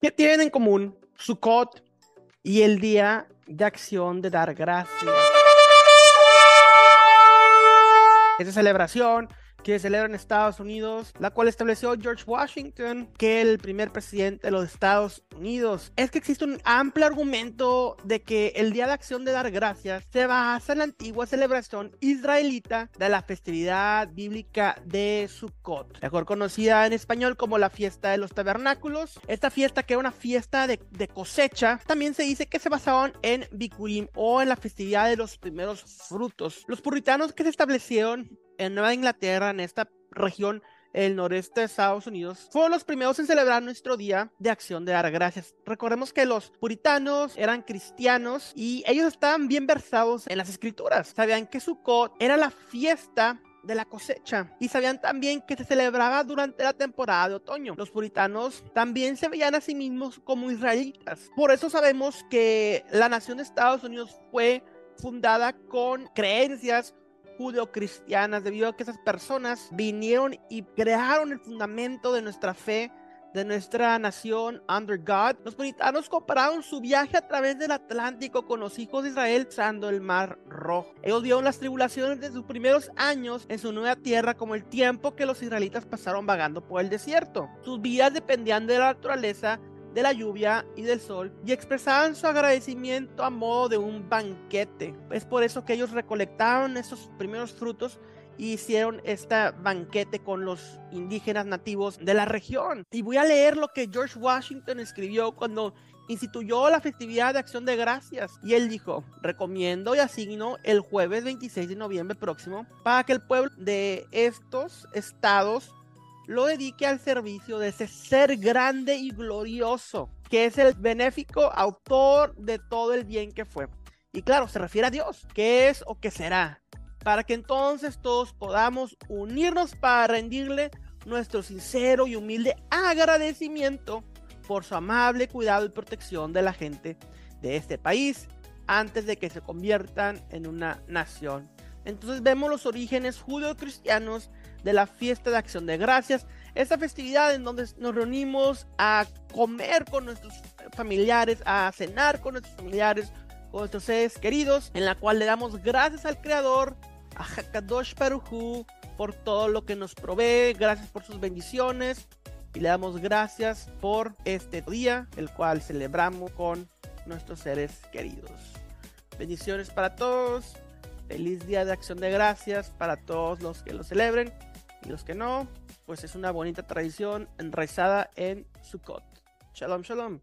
¿Qué tienen en común Sukkot y el Día de Acción de Dar Gracias? Esa celebración que se celebra en Estados Unidos, la cual estableció George Washington, que el primer presidente de los Estados Unidos. Es que existe un amplio argumento de que el Día de Acción de Dar Gracias se basa en la antigua celebración israelita de la festividad bíblica de Sukkot, mejor conocida en español como la fiesta de los tabernáculos. Esta fiesta, que era una fiesta de, de cosecha, también se dice que se basaban en Bikurim o en la festividad de los primeros frutos. Los puritanos que se establecieron en Nueva Inglaterra, en esta región el noreste de Estados Unidos, fueron los primeros en celebrar nuestro día de acción de dar gracias. Recordemos que los puritanos eran cristianos y ellos estaban bien versados en las escrituras. Sabían que Sukkot era la fiesta de la cosecha y sabían también que se celebraba durante la temporada de otoño. Los puritanos también se veían a sí mismos como israelitas. Por eso sabemos que la nación de Estados Unidos fue fundada con creencias judeocristianas, debido a que esas personas vinieron y crearon el fundamento de nuestra fe, de nuestra nación under God. Los puritanos compararon su viaje a través del Atlántico con los hijos de Israel cruzando el Mar Rojo. Ellos vieron las tribulaciones de sus primeros años en su nueva tierra como el tiempo que los israelitas pasaron vagando por el desierto. Sus vidas dependían de la naturaleza de la lluvia y del sol y expresaban su agradecimiento a modo de un banquete. Es por eso que ellos recolectaron esos primeros frutos y hicieron este banquete con los indígenas nativos de la región. Y voy a leer lo que George Washington escribió cuando instituyó la festividad de acción de gracias. Y él dijo, recomiendo y asigno el jueves 26 de noviembre próximo para que el pueblo de estos estados lo dedique al servicio de ese ser grande y glorioso, que es el benéfico autor de todo el bien que fue. Y claro, se refiere a Dios, que es o que será, para que entonces todos podamos unirnos para rendirle nuestro sincero y humilde agradecimiento por su amable cuidado y protección de la gente de este país antes de que se conviertan en una nación. Entonces vemos los orígenes judeo-cristianos de la fiesta de acción de gracias, esta festividad en donde nos reunimos a comer con nuestros familiares, a cenar con nuestros familiares, con nuestros seres queridos, en la cual le damos gracias al Creador, a Hakadosh Paruhu, por todo lo que nos provee, gracias por sus bendiciones y le damos gracias por este día, el cual celebramos con nuestros seres queridos. Bendiciones para todos. Feliz día de acción de gracias para todos los que lo celebren. Y los que no, pues es una bonita tradición enraizada en Sukkot. Shalom, shalom.